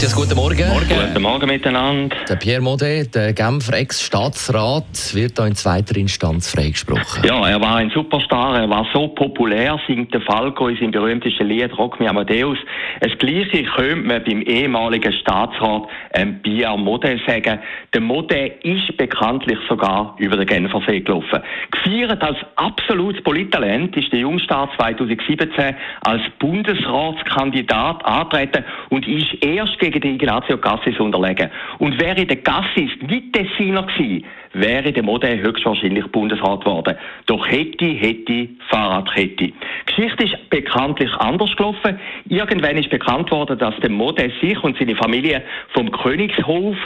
Matthias, guten Morgen. Guten Morgen miteinander. Der Pierre Modet, der Genfer Ex-Staatsrat, wird da in zweiter Instanz freigesprochen. Ja, er war ein Superstar, er war so populär, singt der Falco in seinem berühmtesten Lied Rock Me Amadeus. Das Gleiche könnte man beim ehemaligen Staatsrat ähm, Pierre Modet sagen. Der Modet ist bekanntlich sogar über den Genfersee gelaufen. Gefeiert als absolutes Polittalent ist der Jungstaat 2017 als Bundesratskandidat antreten und ist erst gegen den Ignazio Cassis unterlegen. Und wäre der Cassis nicht Tessiner gewesen, wäre der Modell höchstwahrscheinlich Bundesrat geworden. Doch hätte, hätte, Fahrradkette. Geschichte ist bekanntlich anders gelaufen. Irgendwann ist bekannt worden, dass der Modell sich und seine Familie vom Königshof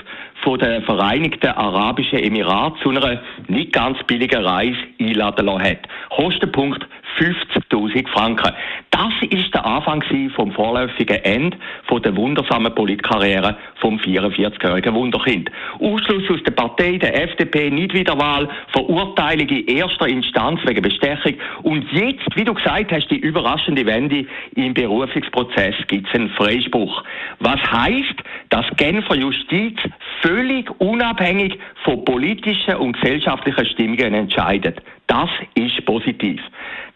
von den Vereinigten Arabischen Emiraten zu einer nicht ganz billigen Reise einladen lassen hat. Kostenpunkt 50.000 Franken. Das ist der Anfang vom vorläufigen Ende von der wundersamen Politkarriere vom 44-jährigen Wunderkind. Ausschluss aus der Partei, der FDP, Nichtwiederwahl, Verurteilung in erster Instanz wegen Bestechung und jetzt, wie du gesagt hast, die überraschende Wende im Berufungsprozess gibt es einen Freispruch. Was heißt, dass Genfer Justiz völlig unabhängig von politischen und gesellschaftlichen Stimmungen entscheidet. Das ist positiv.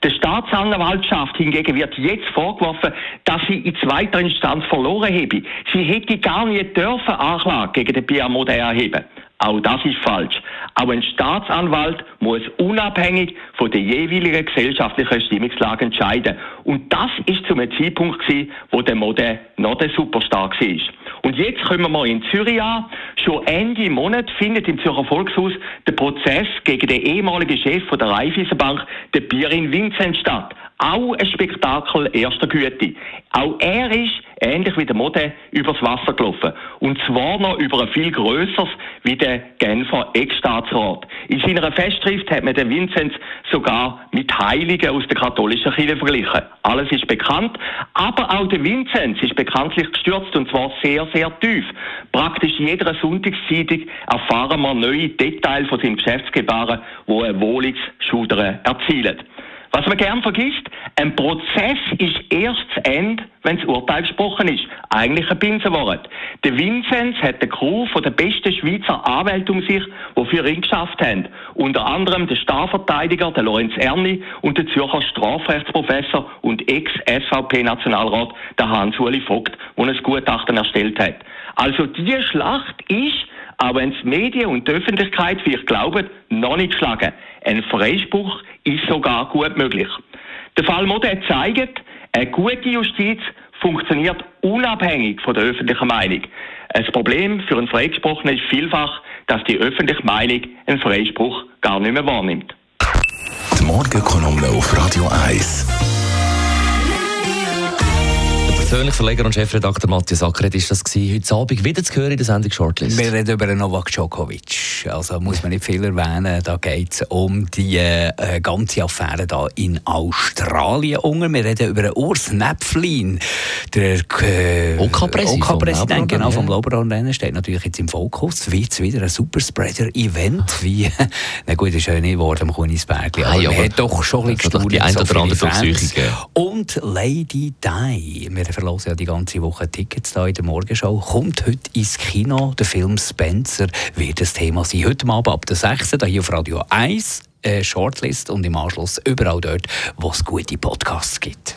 Der Staatsanwaltschaft hingegen wird jetzt vorgeworfen, dass sie in zweiter Instanz verloren habe. Sie hätte gar nicht dürfen Anklage gegen den Pierre Modet erheben. Auch das ist falsch. Auch ein Staatsanwalt muss unabhängig von der jeweiligen gesellschaftlichen Stimmungslage entscheiden. Und das ist zum Zeitpunkt gewesen, wo der Mode noch der Superstar war. Und jetzt kommen wir in Zürich an. Schon Ende Monat findet im Zürcher Volkshaus der Prozess gegen den ehemaligen Chef von der Raiffeisenbank, den Pierin Vincent, statt. Auch ein Spektakel erster Güte. Auch er ist, ähnlich wie der Mode, übers Wasser gelaufen. Und zwar noch über ein viel grösseres wie der Genfer Ex-Staatsrat. In seiner Festschrift hat man den Vinzenz sogar mit Heiligen aus der katholischen Kirche verglichen. Alles ist bekannt, aber auch der Vinzenz ist bekanntlich gestürzt und zwar sehr, sehr tief. Praktisch jeder Sonntagszeitung erfahren wir neue Details von seinem Geschäftsgebaren, wo er Wohlungsschudern erzielt. Was man gern vergisst, ein Prozess ist erst zu Ende, wenn das Urteil gesprochen ist. Eigentlich ein Binsenwort. Der Vinzenz hat den Crew von der besten Schweizer Anwälte um sich, die für ihn geschafft haben. Unter anderem der Starverteidiger, der Lorenz Erni und der Zürcher Strafrechtsprofessor und Ex-SVP-Nationalrat, der Hans-Uli Vogt, der ein Gutachten erstellt hat. Also die Schlacht ist auch wenn es Medien und die Öffentlichkeit vielleicht glauben, noch nicht geschlagen. Ein Freispruch ist sogar gut möglich. Der Fall Modell zeigt, eine gute Justiz funktioniert unabhängig von der öffentlichen Meinung. Ein Problem für einen Freigesprochenen ist vielfach, dass die öffentliche Meinung einen Freispruch gar nicht mehr wahrnimmt. Die Morgenkolumne auf Radio 1 persönlich Verleger und Chefredakteur Matthias Ackeret ist das gewesen. Heute Abend wieder zu hören in der Sendung Shortlist. Wir reden über Novak Djokovic. Also muss man nicht viel erwähnen. Da geht es um die äh, ganze Affäre da in Australien. Wir reden über Urs Näpflin, der äh, OK-Präsident, OK genau, vom Lauberhorn-Rennen, steht natürlich jetzt im Fokus. Wird es wieder ein Superspreader-Event? Wie, na gut, ist ja nicht geworden am Kunisberg. Aber, aber man hat doch schon ein bisschen die ein oder andere Und Lady Di. Wir verlosen ja die ganze Woche Tickets da in der Morgenshow. Kommt heute ins Kino. Der Film Spencer wird das Thema sein. Heute Abend ab der 6. hier auf Radio 1. Äh, Shortlist und im Anschluss überall dort, wo es gute Podcasts gibt.